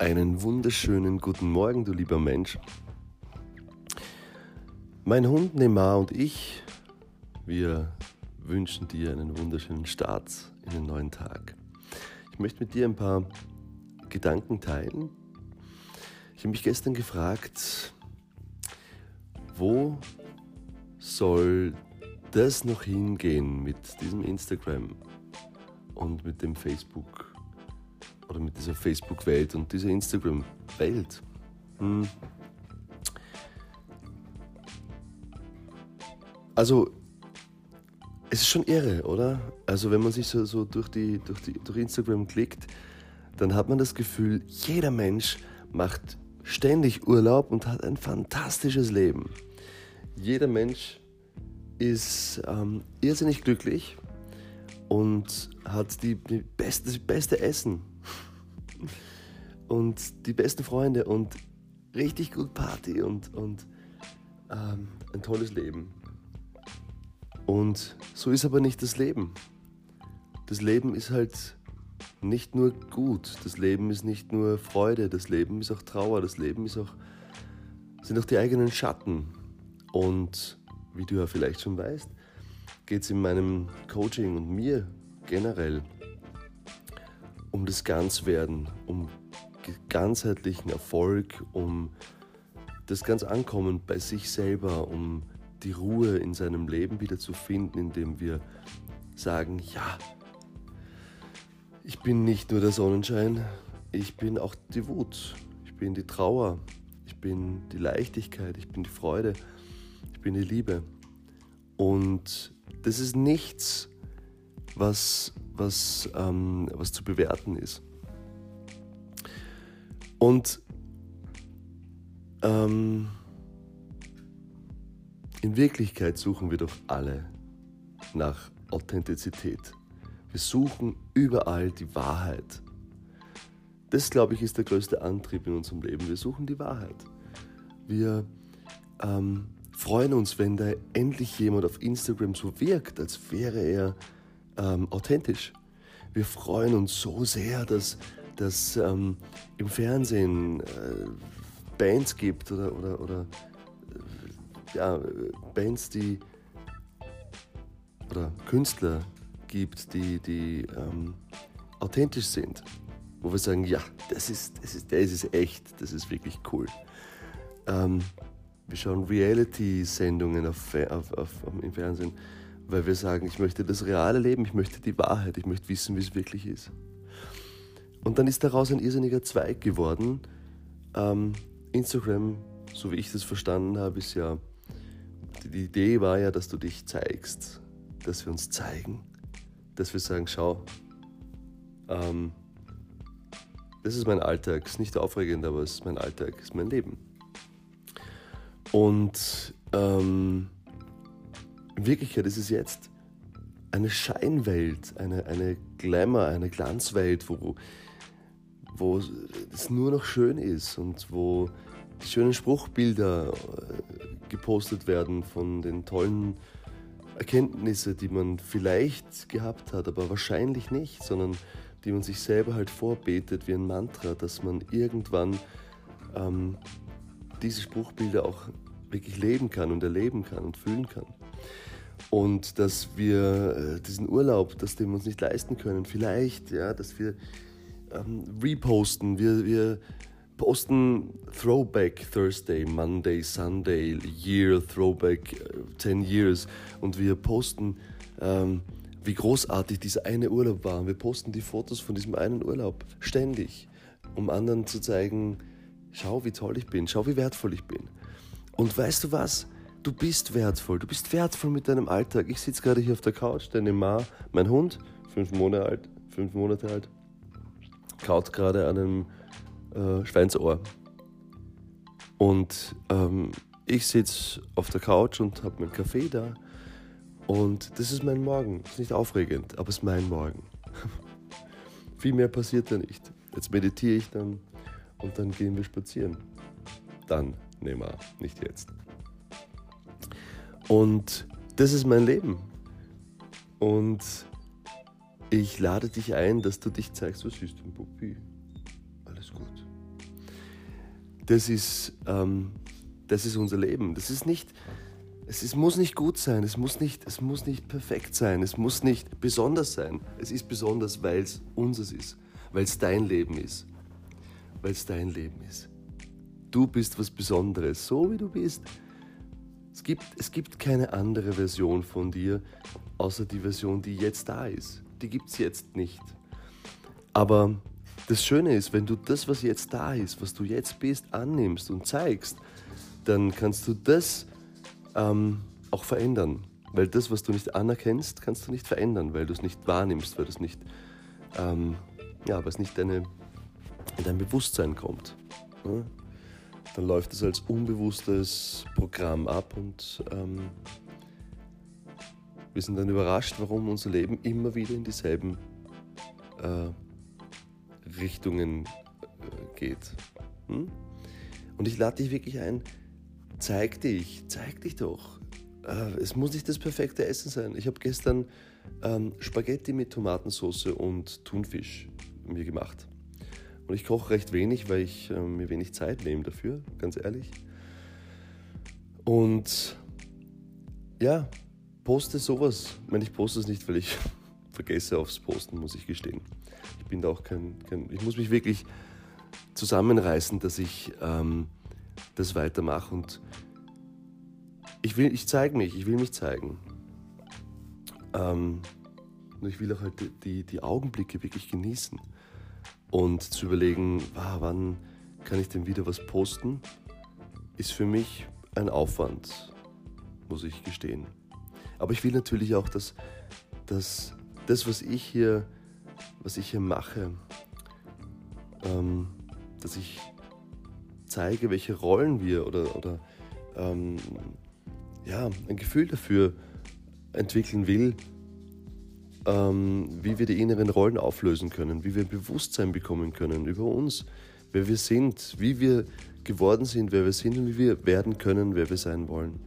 Einen wunderschönen guten Morgen, du lieber Mensch. Mein Hund Neymar und ich, wir wünschen dir einen wunderschönen Start in den neuen Tag. Ich möchte mit dir ein paar Gedanken teilen. Ich habe mich gestern gefragt, wo soll das noch hingehen mit diesem Instagram und mit dem Facebook oder mit dieser Facebook-Welt und dieser Instagram-Welt? Hm. Also, es ist schon irre, oder? Also, wenn man sich so, so durch, die, durch, die, durch Instagram klickt, dann hat man das Gefühl, jeder Mensch macht ständig Urlaub und hat ein fantastisches Leben. Jeder Mensch ist ähm, irrsinnig glücklich und hat die, die beste, das beste Essen und die besten Freunde und richtig gut Party und, und ähm, ein tolles Leben. Und so ist aber nicht das Leben. Das Leben ist halt nicht nur gut, das Leben ist nicht nur Freude, das Leben ist auch Trauer, das Leben ist auch, sind auch die eigenen Schatten. Und wie du ja vielleicht schon weißt, geht es in meinem Coaching und mir generell um das Ganzwerden, um ganzheitlichen Erfolg, um das ganz Ankommen bei sich selber, um die Ruhe in seinem Leben wieder zu finden, indem wir sagen, ja, ich bin nicht nur der Sonnenschein, ich bin auch die Wut, ich bin die Trauer, ich bin die Leichtigkeit, ich bin die Freude, ich bin die Liebe. Und das ist nichts, was, was, ähm, was zu bewerten ist. Und ähm, in Wirklichkeit suchen wir doch alle nach Authentizität. Wir suchen überall die Wahrheit. Das, glaube ich, ist der größte Antrieb in unserem Leben. Wir suchen die Wahrheit. Wir ähm, freuen uns, wenn da endlich jemand auf Instagram so wirkt, als wäre er ähm, authentisch. Wir freuen uns so sehr, dass, dass ähm, im Fernsehen äh, Bands gibt oder, oder, oder ja, Bands, die oder Künstler gibt, die, die ähm, authentisch sind, wo wir sagen, ja, das ist, das ist, das ist echt, das ist wirklich cool. Ähm, wir schauen Reality-Sendungen auf, auf, auf, im Fernsehen, weil wir sagen, ich möchte das reale Leben, ich möchte die Wahrheit, ich möchte wissen, wie es wirklich ist. Und dann ist daraus ein irrsinniger Zweig geworden. Ähm, Instagram, so wie ich das verstanden habe, ist ja die Idee war ja, dass du dich zeigst, dass wir uns zeigen, dass wir sagen, schau, ähm, das ist mein Alltag, ist nicht aufregend, aber es ist mein Alltag, es ist mein Leben. Und ähm, in Wirklichkeit ist es jetzt eine Scheinwelt, eine, eine Glamour, eine Glanzwelt, wo, wo es nur noch schön ist und wo die schönen Spruchbilder äh, gepostet werden von den tollen Erkenntnissen, die man vielleicht gehabt hat, aber wahrscheinlich nicht, sondern die man sich selber halt vorbetet wie ein Mantra, dass man irgendwann ähm, diese Spruchbilder auch wirklich leben kann und erleben kann und fühlen kann. Und dass wir äh, diesen Urlaub, das den wir uns nicht leisten können, vielleicht, ja, dass wir ähm, reposten, wir, wir posten Throwback Thursday, Monday, Sunday, Year, Throwback uh, 10 Years und wir posten, ähm, wie großartig dieser eine Urlaub war. Wir posten die Fotos von diesem einen Urlaub ständig, um anderen zu zeigen, schau, wie toll ich bin, schau, wie wertvoll ich bin. Und weißt du was? Du bist wertvoll, du bist wertvoll mit deinem Alltag. Ich sitze gerade hier auf der Couch, der Neymar, mein Hund, fünf Monate alt, fünf Monate alt, kaut gerade an einem äh, Schweinsohr. Und ähm, ich sitze auf der Couch und habe meinen Kaffee da. Und das ist mein Morgen. Ist nicht aufregend, aber es ist mein Morgen. Viel mehr passiert da nicht. Jetzt meditiere ich dann und dann gehen wir spazieren. Dann, Neymar, nicht jetzt. Und das ist mein Leben. Und ich lade dich ein, dass du dich zeigst, was ist denn, Puppi? Alles gut. das ist, ähm, das ist unser Leben. Das ist nicht, es ist, muss nicht gut sein, es muss nicht, es muss nicht perfekt sein, es muss nicht besonders sein. Es ist besonders, weil es unseres ist, weil es dein Leben ist, weil es dein Leben ist. Du bist was Besonderes, so wie du bist. Es gibt, es gibt keine andere Version von dir, außer die Version, die jetzt da ist. Die gibt es jetzt nicht. Aber das Schöne ist, wenn du das, was jetzt da ist, was du jetzt bist, annimmst und zeigst, dann kannst du das ähm, auch verändern. Weil das, was du nicht anerkennst, kannst du nicht verändern, weil du es nicht wahrnimmst, weil es nicht, ähm, ja, nicht deine, in dein Bewusstsein kommt. Ja? Dann läuft es als unbewusstes Programm ab und ähm, wir sind dann überrascht, warum unser Leben immer wieder in dieselben äh, Richtungen äh, geht. Hm? Und ich lade dich wirklich ein, zeig dich, zeig dich doch. Äh, es muss nicht das perfekte Essen sein. Ich habe gestern ähm, Spaghetti mit Tomatensauce und Thunfisch mir gemacht. Und ich koche recht wenig, weil ich äh, mir wenig Zeit nehme dafür, ganz ehrlich. Und ja, poste sowas. Ich meine, ich poste es nicht, weil ich vergesse aufs Posten, muss ich gestehen. Ich bin da auch kein, kein ich muss mich wirklich zusammenreißen, dass ich ähm, das weitermache und ich will, ich zeige mich, ich will mich zeigen. Ähm, und ich will auch halt die, die Augenblicke wirklich genießen und zu überlegen, ah, wann kann ich denn wieder was posten, ist für mich ein Aufwand, muss ich gestehen. Aber ich will natürlich auch, dass, dass das, was ich hier, was ich hier mache, ähm, dass ich zeige, welche Rollen wir oder, oder ähm, ja, ein Gefühl dafür entwickeln will, ähm, wie wir die inneren Rollen auflösen können, wie wir ein Bewusstsein bekommen können über uns, wer wir sind, wie wir geworden sind, wer wir sind und wie wir werden können, wer wir sein wollen.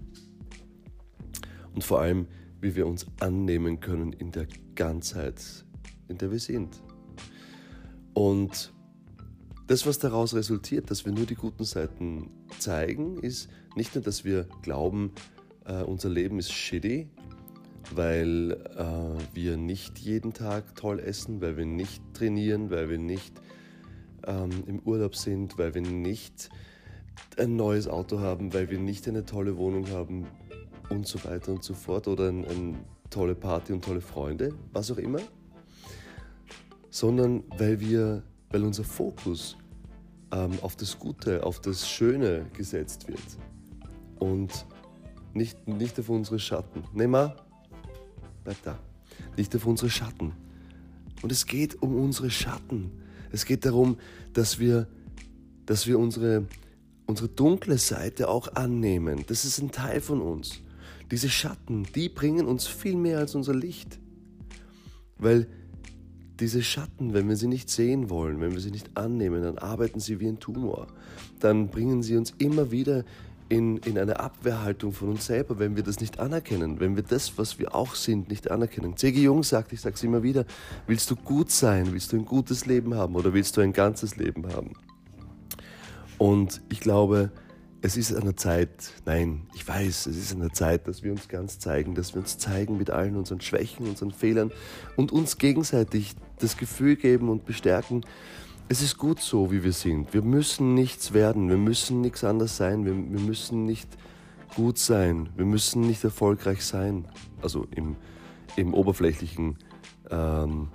Und vor allem, wie wir uns annehmen können in der Ganzheit, in der wir sind. Und das, was daraus resultiert, dass wir nur die guten Seiten zeigen, ist nicht nur, dass wir glauben, äh, unser Leben ist shitty weil äh, wir nicht jeden Tag toll essen, weil wir nicht trainieren, weil wir nicht ähm, im Urlaub sind, weil wir nicht ein neues Auto haben, weil wir nicht eine tolle Wohnung haben und so weiter und so fort oder eine ein tolle Party und tolle Freunde, was auch immer, sondern weil wir, weil unser Fokus ähm, auf das Gute, auf das Schöne gesetzt wird. Und nicht, nicht auf unsere Schatten. Nehmen wir bleib da. Nicht auf unsere Schatten. Und es geht um unsere Schatten. Es geht darum, dass wir, dass wir unsere, unsere dunkle Seite auch annehmen. Das ist ein Teil von uns. Diese Schatten, die bringen uns viel mehr als unser Licht. Weil diese Schatten, wenn wir sie nicht sehen wollen, wenn wir sie nicht annehmen, dann arbeiten sie wie ein Tumor. Dann bringen sie uns immer wieder in, in eine Abwehrhaltung von uns selber, wenn wir das nicht anerkennen, wenn wir das, was wir auch sind, nicht anerkennen. C.G. Jung sagt, ich sage es immer wieder, willst du gut sein, willst du ein gutes Leben haben oder willst du ein ganzes Leben haben? Und ich glaube, es ist an der Zeit, nein, ich weiß, es ist an der Zeit, dass wir uns ganz zeigen, dass wir uns zeigen mit allen unseren Schwächen, unseren Fehlern und uns gegenseitig das Gefühl geben und bestärken, es ist gut so, wie wir sind. Wir müssen nichts werden, wir müssen nichts anderes sein, wir, wir müssen nicht gut sein, wir müssen nicht erfolgreich sein. Also im, im oberflächlichen, ähm,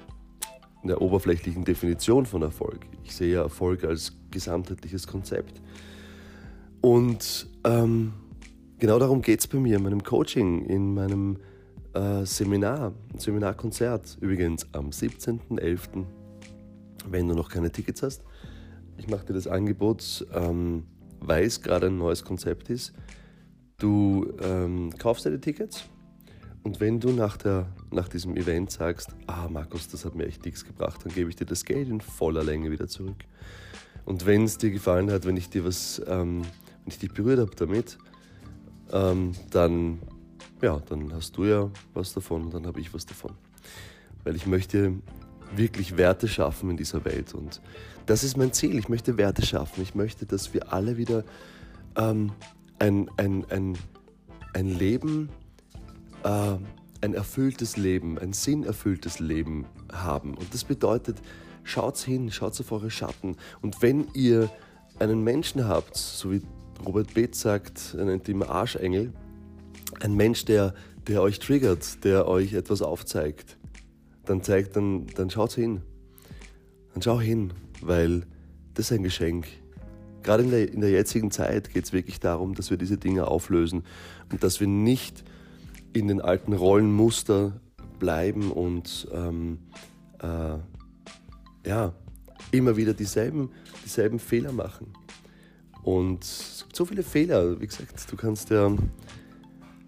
in der oberflächlichen Definition von Erfolg. Ich sehe ja Erfolg als gesamtheitliches Konzept. Und ähm, genau darum geht es bei mir in meinem Coaching, in meinem äh, Seminar, Seminarkonzert übrigens am 17.11 wenn du noch keine Tickets hast. Ich mache dir das Angebot, ähm, weil es gerade ein neues Konzept ist. Du ähm, kaufst die Tickets und wenn du nach, der, nach diesem Event sagst, ah Markus, das hat mir echt nichts gebracht, dann gebe ich dir das Geld in voller Länge wieder zurück. Und wenn es dir gefallen hat, wenn ich dir was, ähm, wenn ich dich berührt habe damit, ähm, dann, ja, dann hast du ja was davon und dann habe ich was davon. Weil ich möchte wirklich Werte schaffen in dieser Welt. Und das ist mein Ziel. Ich möchte Werte schaffen. Ich möchte, dass wir alle wieder ähm, ein, ein, ein, ein Leben, äh, ein erfülltes Leben, ein sinnerfülltes Leben haben. Und das bedeutet, schaut hin, schaut auf eure Schatten. Und wenn ihr einen Menschen habt, so wie Robert Beeth sagt, er nennt ihn Arschengel, ein Mensch, der, der euch triggert, der euch etwas aufzeigt, dann zeigt, dann, dann schaut hin. Dann schau hin, weil das ist ein Geschenk. Gerade in der, in der jetzigen Zeit geht es wirklich darum, dass wir diese Dinge auflösen und dass wir nicht in den alten Rollenmuster bleiben und ähm, äh, ja, immer wieder dieselben, dieselben Fehler machen. Und es gibt so viele Fehler, wie gesagt, du kannst ja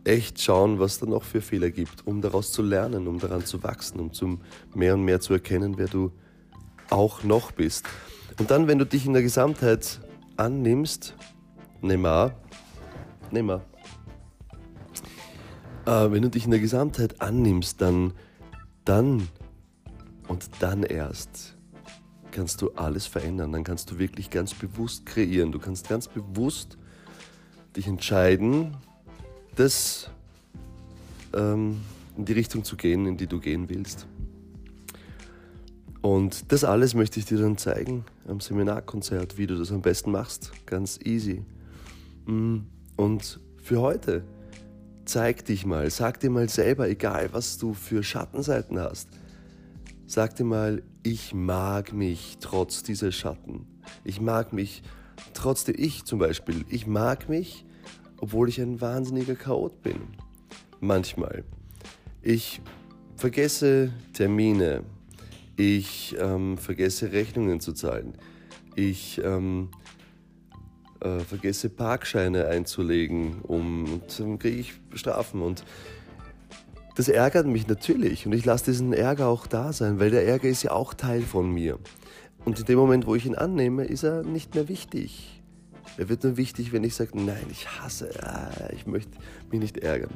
echt schauen, was da noch für Fehler gibt, um daraus zu lernen, um daran zu wachsen, um zum mehr und mehr zu erkennen, wer du auch noch bist. Und dann, wenn du dich in der Gesamtheit annimmst, nimm mal, nimm mal, äh, wenn du dich in der Gesamtheit annimmst, dann, dann und dann erst kannst du alles verändern. Dann kannst du wirklich ganz bewusst kreieren. Du kannst ganz bewusst dich entscheiden, das ähm, in die Richtung zu gehen, in die du gehen willst. Und das alles möchte ich dir dann zeigen am Seminarkonzert, wie du das am besten machst. Ganz easy. Mm, und für heute, zeig dich mal, sag dir mal selber, egal was du für Schattenseiten hast, sag dir mal, ich mag mich trotz dieser Schatten. Ich mag mich trotzdem, ich zum Beispiel, ich mag mich obwohl ich ein wahnsinniger Chaot bin. Manchmal. Ich vergesse Termine. Ich ähm, vergesse Rechnungen zu zahlen. Ich ähm, äh, vergesse Parkscheine einzulegen, um, und dann kriege ich Strafen. Und das ärgert mich natürlich. Und ich lasse diesen Ärger auch da sein, weil der Ärger ist ja auch Teil von mir. Und in dem Moment, wo ich ihn annehme, ist er nicht mehr wichtig. Er wird nur wichtig, wenn ich sage, nein, ich hasse, ah, ich möchte mich nicht ärgern.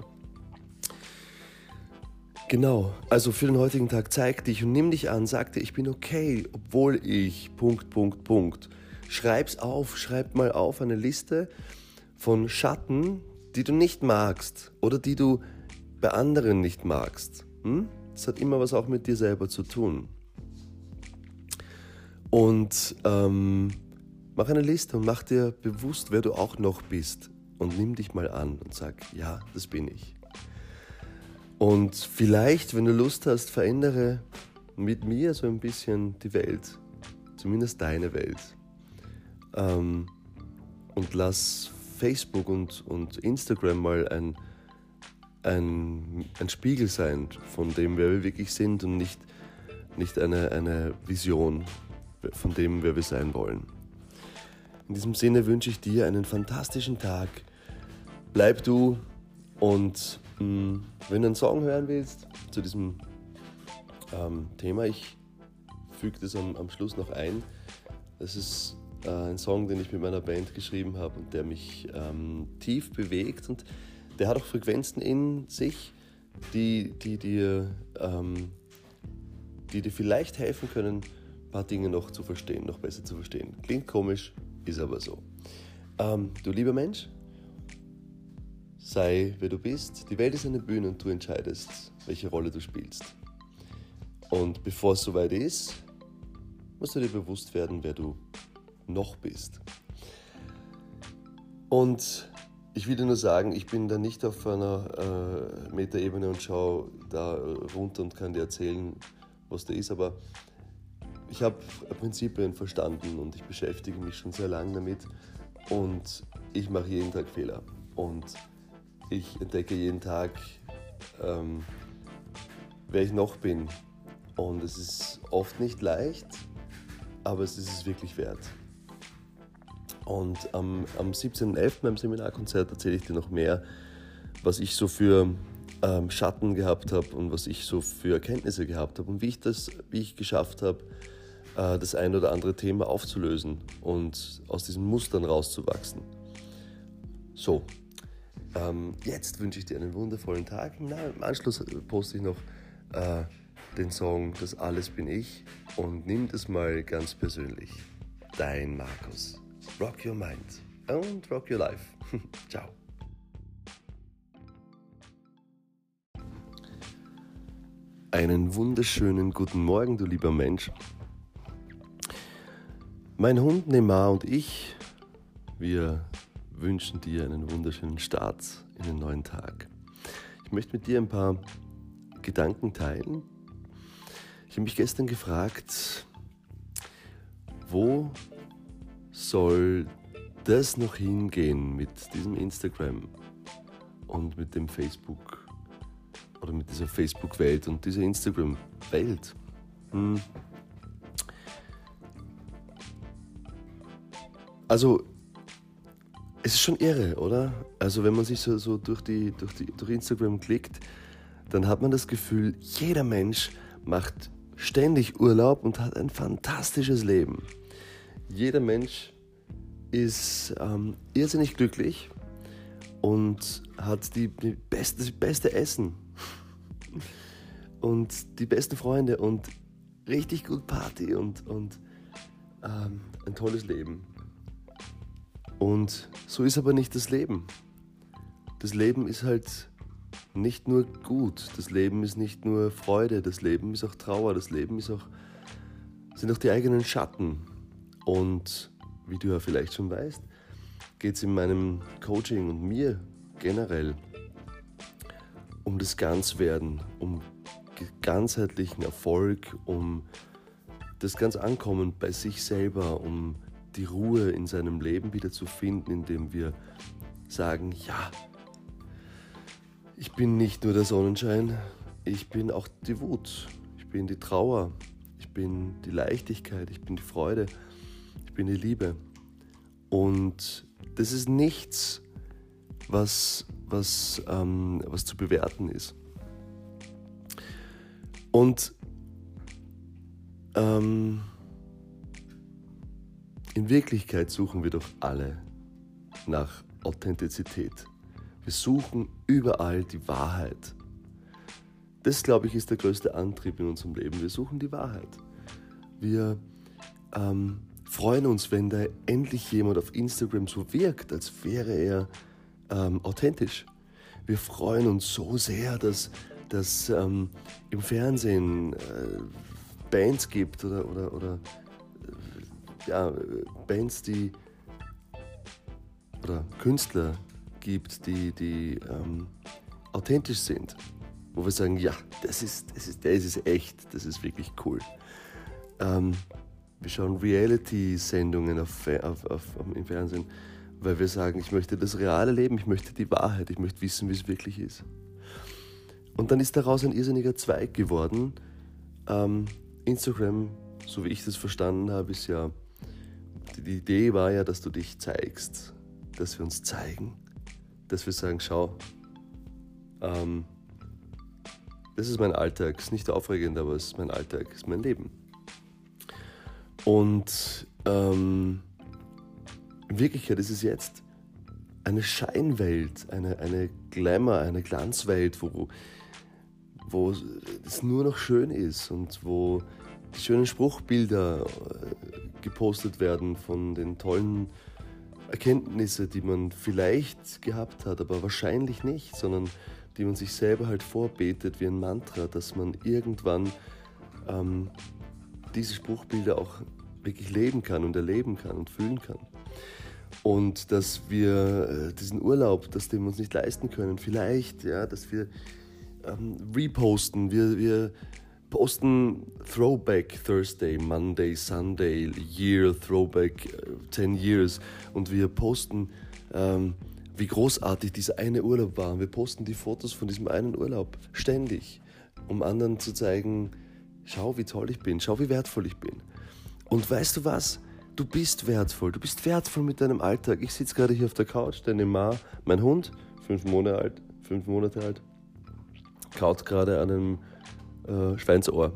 Genau, also für den heutigen Tag zeig dich und nimm dich an, sag dir, ich bin okay, obwohl ich Punkt, Punkt, Punkt. Schreib's auf, schreib mal auf eine Liste von Schatten, die du nicht magst oder die du bei anderen nicht magst. Hm? Das hat immer was auch mit dir selber zu tun. Und ähm, Mach eine Liste und mach dir bewusst, wer du auch noch bist. Und nimm dich mal an und sag, ja, das bin ich. Und vielleicht, wenn du Lust hast, verändere mit mir so ein bisschen die Welt. Zumindest deine Welt. Ähm, und lass Facebook und, und Instagram mal ein, ein, ein Spiegel sein von dem, wer wir wirklich sind und nicht, nicht eine, eine Vision von dem, wer wir sein wollen. In diesem Sinne wünsche ich dir einen fantastischen Tag. Bleib du und mh, mm, wenn du einen Song hören willst zu diesem ähm, Thema, ich füge das am, am, Schluss noch ein. Das ist äh, ein Song, den ich mit meiner Band geschrieben habe und der mich ähm, tief bewegt und der hat auch Frequenzen in sich, die, die dir, ähm, die dir vielleicht helfen können, ein paar Dinge noch zu verstehen, noch besser zu verstehen. Klingt komisch, ist aber so. Ähm, du lieber Mensch, sei wer du bist. Die Welt ist eine Bühne und du entscheidest, welche Rolle du spielst. Und bevor es soweit ist, musst du dir bewusst werden, wer du noch bist. Und ich will dir nur sagen, ich bin da nicht auf einer äh, Metaebene und schaue da runter und kann dir erzählen, was da ist, aber ich habe Prinzipien verstanden und ich beschäftige mich schon sehr lange damit und ich mache jeden Tag Fehler und ich entdecke jeden Tag, ähm, wer ich noch bin. Und es ist oft nicht leicht, aber es ist es wirklich wert. Und am, am 17.11. beim Seminarkonzert erzähle ich dir noch mehr, was ich so für ähm, Schatten gehabt habe und was ich so für Erkenntnisse gehabt habe und wie ich das, wie ich geschafft habe, äh, das ein oder andere Thema aufzulösen und aus diesen Mustern rauszuwachsen. So, ähm, jetzt wünsche ich dir einen wundervollen Tag. Na, Im Anschluss poste ich noch äh, den Song Das alles bin ich und nimm das mal ganz persönlich. Dein Markus. Rock your mind and rock your life. Ciao. Einen wunderschönen guten Morgen, du lieber Mensch. Mein Hund Neymar und ich, wir wünschen dir einen wunderschönen Start in den neuen Tag. Ich möchte mit dir ein paar Gedanken teilen. Ich habe mich gestern gefragt, wo soll das noch hingehen mit diesem Instagram und mit dem Facebook oder mit dieser Facebook-Welt und dieser Instagram-Welt? Hm. Also, es ist schon irre, oder? Also, wenn man sich so, so durch, die, durch, die, durch Instagram klickt, dann hat man das Gefühl, jeder Mensch macht ständig Urlaub und hat ein fantastisches Leben. Jeder Mensch ist ähm, irrsinnig glücklich und hat die, die beste, das beste Essen und die besten Freunde und richtig gut Party und, und ähm, ein tolles Leben. Und so ist aber nicht das Leben. Das Leben ist halt nicht nur gut, das Leben ist nicht nur Freude, das Leben ist auch Trauer, das Leben ist auch, sind auch die eigenen Schatten. Und wie du ja vielleicht schon weißt, geht es in meinem Coaching und mir generell um das Ganzwerden, um ganzheitlichen Erfolg, um das ganz Ankommen bei sich selber, um die Ruhe in seinem Leben wieder zu finden, indem wir sagen, ja, ich bin nicht nur der Sonnenschein, ich bin auch die Wut, ich bin die Trauer, ich bin die Leichtigkeit, ich bin die Freude, ich bin die Liebe. Und das ist nichts, was, was, ähm, was zu bewerten ist. Und ähm, in Wirklichkeit suchen wir doch alle nach Authentizität. Wir suchen überall die Wahrheit. Das, glaube ich, ist der größte Antrieb in unserem Leben. Wir suchen die Wahrheit. Wir ähm, freuen uns, wenn da endlich jemand auf Instagram so wirkt, als wäre er ähm, authentisch. Wir freuen uns so sehr, dass, dass ähm, im Fernsehen äh, Bands gibt oder, oder, oder ja, Bands, die oder Künstler gibt, die, die ähm, authentisch sind. Wo wir sagen, ja, das ist, das ist, das ist echt, das ist wirklich cool. Ähm, wir schauen Reality-Sendungen auf, auf, auf, im Fernsehen, weil wir sagen, ich möchte das reale Leben, ich möchte die Wahrheit, ich möchte wissen, wie es wirklich ist. Und dann ist daraus ein irrsinniger Zweig geworden. Ähm, Instagram, so wie ich das verstanden habe, ist ja, die Idee war ja, dass du dich zeigst, dass wir uns zeigen, dass wir sagen, schau, ähm, das ist mein Alltag, ist nicht aufregend, aber es ist mein Alltag, ist mein Leben. Und ähm, in Wirklichkeit ist es jetzt eine Scheinwelt, eine, eine Glamour, eine Glanzwelt, wo, wo es nur noch schön ist und wo die schönen Spruchbilder äh, gepostet werden von den tollen Erkenntnissen, die man vielleicht gehabt hat, aber wahrscheinlich nicht, sondern die man sich selber halt vorbetet wie ein Mantra, dass man irgendwann ähm, diese Spruchbilder auch wirklich leben kann und erleben kann und fühlen kann. Und dass wir äh, diesen Urlaub, das den wir uns nicht leisten können, vielleicht, ja, dass wir ähm, reposten, wir, wir posten Throwback Thursday, Monday, Sunday, Year, Throwback äh, 10 Years und wir posten, ähm, wie großartig dieser eine Urlaub war. Wir posten die Fotos von diesem einen Urlaub ständig, um anderen zu zeigen, schau, wie toll ich bin, schau, wie wertvoll ich bin. Und weißt du was? Du bist wertvoll. Du bist wertvoll mit deinem Alltag. Ich sitze gerade hier auf der Couch, deine Ma, mein Hund, fünf Monate alt, fünf Monate alt, kaut gerade an einem äh, Schweinsohr.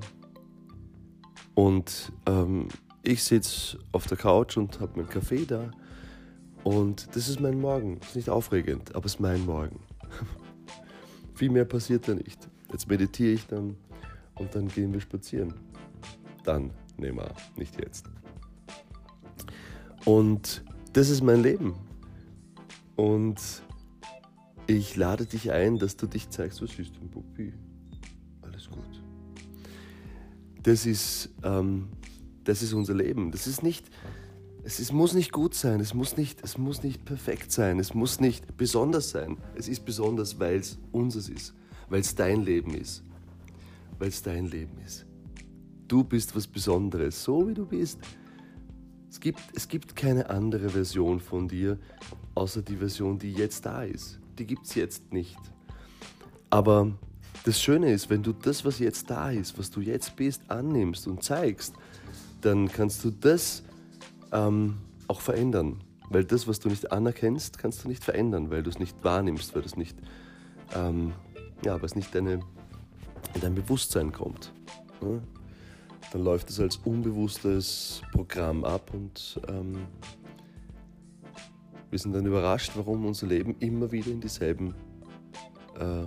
Und ähm, ich sitze auf der Couch und habe meinen Kaffee da. Und das ist mein Morgen. Ist nicht aufregend, aber es ist mein Morgen. Viel mehr passiert da nicht. Jetzt meditiere ich dann und dann gehen wir spazieren. Dann, nehmen wir, nicht jetzt. Und das ist mein Leben. Und ich lade dich ein, dass du dich zeigst, was ist denn, Puppi? Das ist, ähm, das ist unser Leben. Das ist nicht, es ist, muss nicht gut sein, es muss nicht, es muss nicht perfekt sein, es muss nicht besonders sein. Es ist besonders, weil es unseres ist, weil es dein Leben ist. Weil es dein Leben ist. Du bist was Besonderes, so wie du bist. Es gibt, es gibt keine andere Version von dir, außer die Version, die jetzt da ist. Die gibt es jetzt nicht. Aber das Schöne ist, wenn du das, was jetzt da ist, was du jetzt bist, annimmst und zeigst, dann kannst du das ähm, auch verändern. Weil das, was du nicht anerkennst, kannst du nicht verändern, weil du es nicht wahrnimmst, weil es nicht, ähm, ja, es nicht deine, in dein Bewusstsein kommt. Ja? Dann läuft es als unbewusstes Programm ab und ähm, wir sind dann überrascht, warum unser Leben immer wieder in dieselben äh,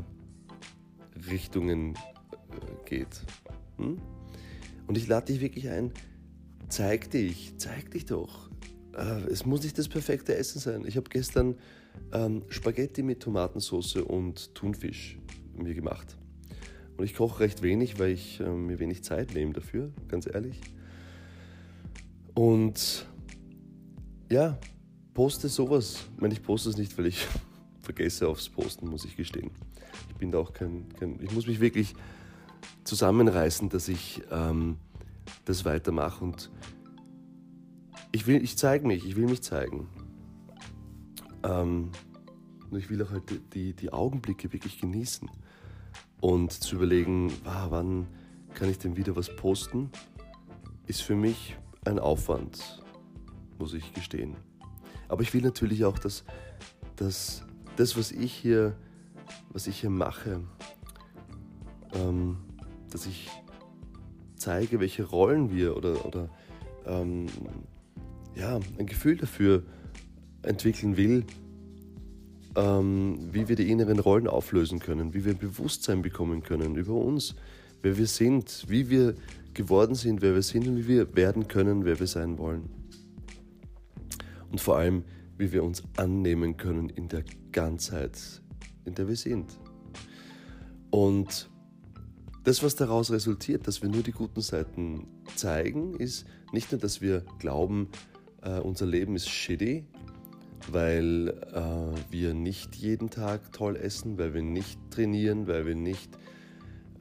Richtungen äh, geht. Hm? Und ich lade dich wirklich ein, zeig dich, zeig dich doch. Äh, es muss nicht das perfekte Essen sein. Ich habe gestern ähm, Spaghetti mit Tomatensauce und Thunfisch mir gemacht. Und ich koche recht wenig, weil ich äh, mir wenig Zeit nehme dafür, ganz ehrlich. Und ja, poste sowas. Ich meine, ich poste es nicht, weil ich vergesse aufs Posten, muss ich gestehen. Bin da auch kein, kein ich muss mich wirklich zusammenreißen, dass ich ähm, das weitermache. Und ich will, ich zeige mich, ich will mich zeigen. Ähm, und ich will auch halt die, die Augenblicke wirklich genießen und zu überlegen, ah, wann kann ich denn wieder was posten, ist für mich ein Aufwand, muss ich gestehen. Aber ich will natürlich auch, dass, dass das, was ich hier, was ich hier mache, ähm, dass ich zeige, welche Rollen wir oder, oder ähm, ja, ein Gefühl dafür entwickeln will, ähm, wie wir die inneren Rollen auflösen können, wie wir Bewusstsein bekommen können über uns, wer wir sind, wie wir geworden sind, wer wir sind und wie wir werden können, wer wir sein wollen. Und vor allem, wie wir uns annehmen können in der Ganzheit, in der wir sind. Und das, was daraus resultiert, dass wir nur die guten Seiten zeigen, ist nicht nur, dass wir glauben, äh, unser Leben ist shitty, weil äh, wir nicht jeden Tag toll essen, weil wir nicht trainieren, weil wir nicht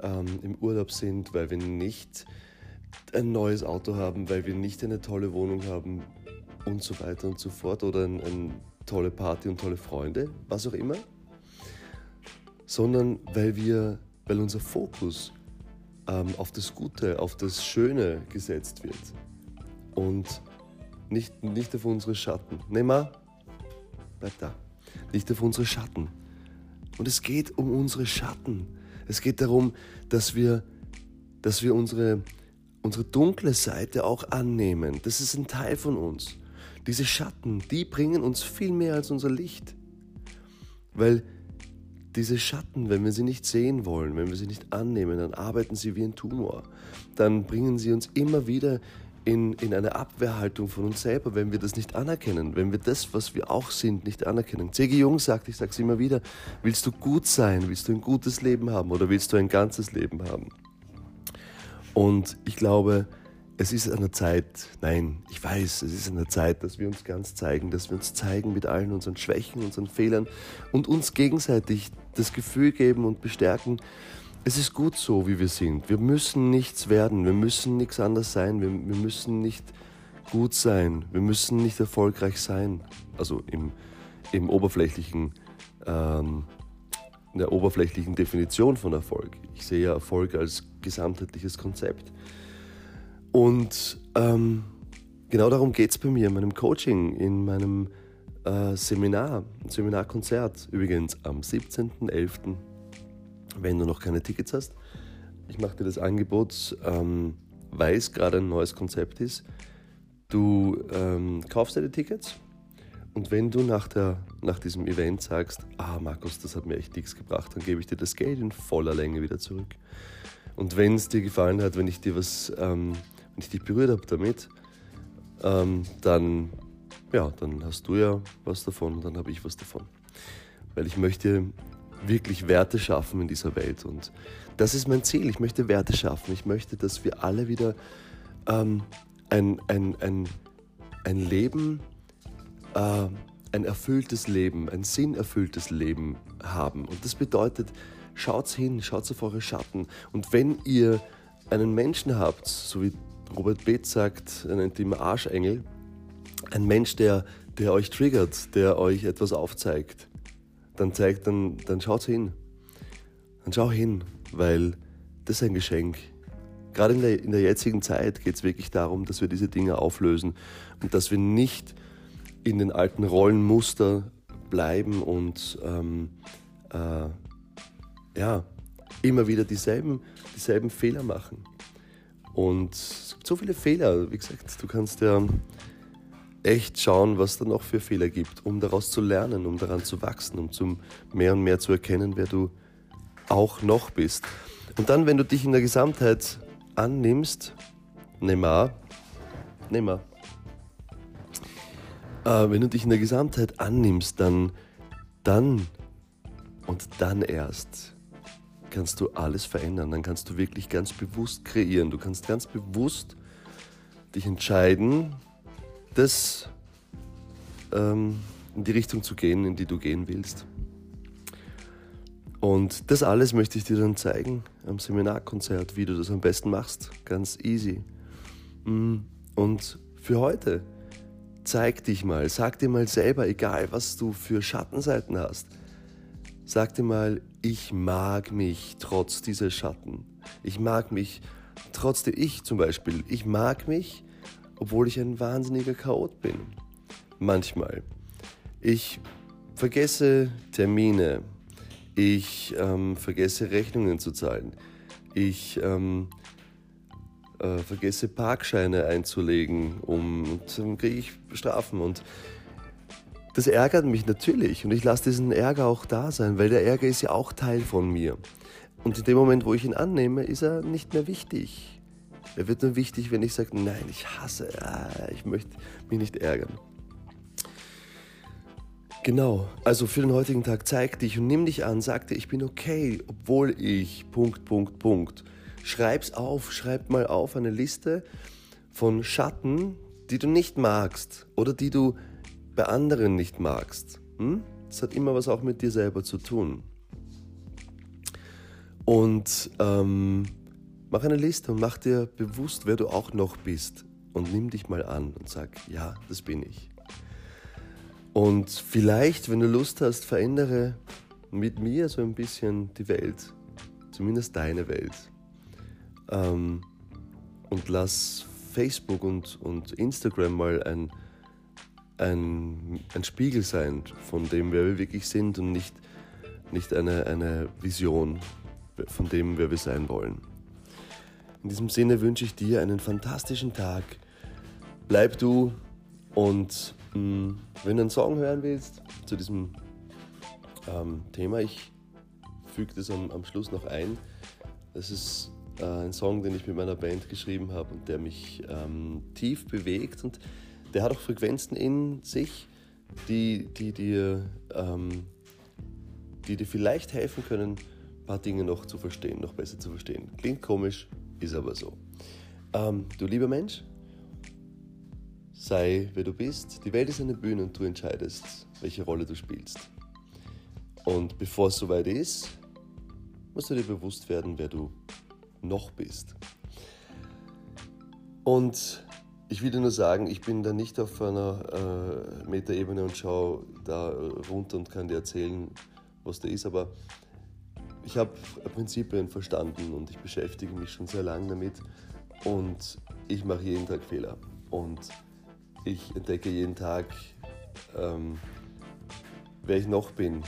ähm, im Urlaub sind, weil wir nicht ein neues Auto haben, weil wir nicht eine tolle Wohnung haben und so weiter und so fort oder eine ein tolle Party und tolle Freunde, was auch immer, sondern weil wir weil unser Fokus ähm, auf das Gute, auf das Schöne gesetzt wird und nicht, nicht auf unsere Schatten. Neymar, bleib da. Nicht auf unsere Schatten. Und es geht um unsere Schatten. Es geht darum, dass wir, dass wir unsere, unsere dunkle Seite auch annehmen. Das ist ein Teil von uns. Diese Schatten, die bringen uns viel mehr als unser Licht. Weil diese Schatten, wenn wir sie nicht sehen wollen, wenn wir sie nicht annehmen, dann arbeiten sie wie ein Tumor. Dann bringen sie uns immer wieder in, in eine Abwehrhaltung von uns selber, wenn wir das nicht anerkennen, wenn wir das, was wir auch sind, nicht anerkennen. C.G. Jung sagt, ich sage es immer wieder, willst du gut sein, willst du ein gutes Leben haben oder willst du ein ganzes Leben haben? Und ich glaube, es ist an der Zeit, nein, ich weiß, es ist an der Zeit, dass wir uns ganz zeigen, dass wir uns zeigen mit allen unseren Schwächen, unseren Fehlern und uns gegenseitig das Gefühl geben und bestärken, es ist gut so, wie wir sind. Wir müssen nichts werden, wir müssen nichts anderes sein, wir, wir müssen nicht gut sein, wir müssen nicht erfolgreich sein. Also im, im oberflächlichen, ähm, in der oberflächlichen Definition von Erfolg. Ich sehe ja Erfolg als gesamtheitliches Konzept. Und ähm, genau darum geht es bei mir in meinem Coaching, in meinem äh, Seminar, Seminarkonzert übrigens am 17.11., wenn du noch keine Tickets hast. Ich mache dir das Angebot, ähm, weil es gerade ein neues Konzept ist. Du ähm, kaufst die Tickets und wenn du nach, der, nach diesem Event sagst, ah Markus, das hat mir echt nichts gebracht, dann gebe ich dir das Geld in voller Länge wieder zurück. Und wenn es dir gefallen hat, wenn ich dir was, ähm, ich dich berührt habe damit, ähm, dann, ja, dann hast du ja was davon und dann habe ich was davon. Weil ich möchte wirklich Werte schaffen in dieser Welt und das ist mein Ziel. Ich möchte Werte schaffen. Ich möchte, dass wir alle wieder ähm, ein, ein, ein, ein Leben, äh, ein erfülltes Leben, ein sinnerfülltes Leben haben. Und das bedeutet, Schaut hin, schaut auf eure Schatten. Und wenn ihr einen Menschen habt, so wie Robert Beeth sagt, er nennt ihn Arschengel, ein Mensch, der, der euch triggert, der euch etwas aufzeigt, dann zeigt, dann, dann schaut hin. Dann schau hin, weil das ist ein Geschenk. Gerade in der, in der jetzigen Zeit geht es wirklich darum, dass wir diese Dinge auflösen und dass wir nicht in den alten Rollenmuster bleiben und ähm, äh, ja, immer wieder dieselben, dieselben Fehler machen. Und es gibt so viele Fehler, wie gesagt, du kannst ja echt schauen, was da noch für Fehler gibt, um daraus zu lernen, um daran zu wachsen, um zum mehr und mehr zu erkennen, wer du auch noch bist. Und dann, wenn du dich in der Gesamtheit annimmst, nimm mal, nimm mal, äh, wenn du dich in der Gesamtheit annimmst, dann, dann und dann erst kannst du alles verändern. Dann kannst du wirklich ganz bewusst kreieren. Du kannst ganz bewusst dich entscheiden, das ähm, in die Richtung zu gehen, in die du gehen willst. Und das alles möchte ich dir dann zeigen am Seminarkonzert, wie du das am besten machst. Ganz easy. Mm, und für heute, zeig dich mal, sag dir mal selber, egal was du für Schattenseiten hast, sag dir mal, ich mag mich trotz dieser Schatten. Ich mag mich trotzdem, ich zum Beispiel, ich mag mich, obwohl ich ein wahnsinniger Chaot bin. Manchmal. Ich vergesse Termine. Ich ähm, vergesse Rechnungen zu zahlen. Ich ähm, äh, vergesse Parkscheine einzulegen, um, und dann kriege ich Strafen. Und das ärgert mich natürlich und ich lasse diesen Ärger auch da sein, weil der Ärger ist ja auch Teil von mir. Und in dem Moment, wo ich ihn annehme, ist er nicht mehr wichtig. Er wird nur wichtig, wenn ich sage, nein, ich hasse, ah, ich möchte mich nicht ärgern. Genau, also für den heutigen Tag zeig dich und nimm dich an, sag dir, ich bin okay, obwohl ich Punkt, Punkt, Punkt. Schreib's auf, schreib mal auf eine Liste von Schatten, die du nicht magst oder die du bei anderen nicht magst. Hm? Das hat immer was auch mit dir selber zu tun. Und ähm, mach eine Liste und mach dir bewusst, wer du auch noch bist. Und nimm dich mal an und sag, ja, das bin ich. Und vielleicht, wenn du Lust hast, verändere mit mir so ein bisschen die Welt. Zumindest deine Welt. Ähm, und lass Facebook und, und Instagram mal ein ein, ein Spiegel sein von dem, wer wir wirklich sind und nicht, nicht eine, eine Vision von dem, wer wir sein wollen. In diesem Sinne wünsche ich dir einen fantastischen Tag. Bleib du und mh, mm, wenn du einen Song hören willst zu diesem ähm, Thema, ich füge das am, am Schluss noch ein. Das ist äh, ein Song, den ich mit meiner Band geschrieben habe und der mich ähm, tief bewegt und der hat auch Frequenzen in sich, die, die, dir, ähm, die dir vielleicht helfen können, ein paar Dinge noch zu verstehen, noch besser zu verstehen. Klingt komisch, ist aber so. Ähm, du lieber Mensch, sei wer du bist. Die Welt ist eine Bühne und du entscheidest, welche Rolle du spielst. Und bevor es soweit ist, musst du dir bewusst werden, wer du noch bist. Und ich dir nur sagen, ich bin da nicht auf einer äh, Metaebene und schaue da runter und kann dir erzählen, was da ist, aber ich habe Prinzipien verstanden und ich beschäftige mich schon sehr lange damit und ich mache jeden Tag Fehler und ich entdecke jeden Tag, ähm, wer ich noch bin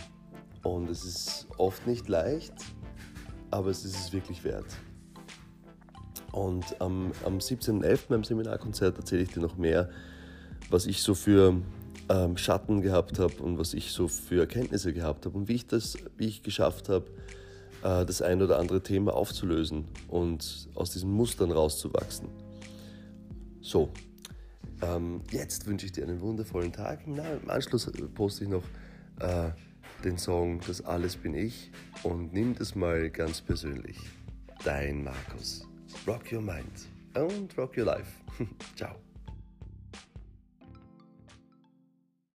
und es ist oft nicht leicht, aber es ist es wirklich wert. Und am, am 17.11. beim Seminarkonzert erzähle ich dir noch mehr, was ich so für ähm, Schatten gehabt habe und was ich so für Erkenntnisse gehabt habe und wie ich das, wie ich geschafft habe, äh, das ein oder andere Thema aufzulösen und aus diesen Mustern rauszuwachsen. So, ähm, jetzt wünsche ich dir einen wundervollen Tag. Na, Im Anschluss poste ich noch äh, den Song Das Alles bin ich und nimm das mal ganz persönlich. Dein Markus. Rock your mind and rock your life. Ciao.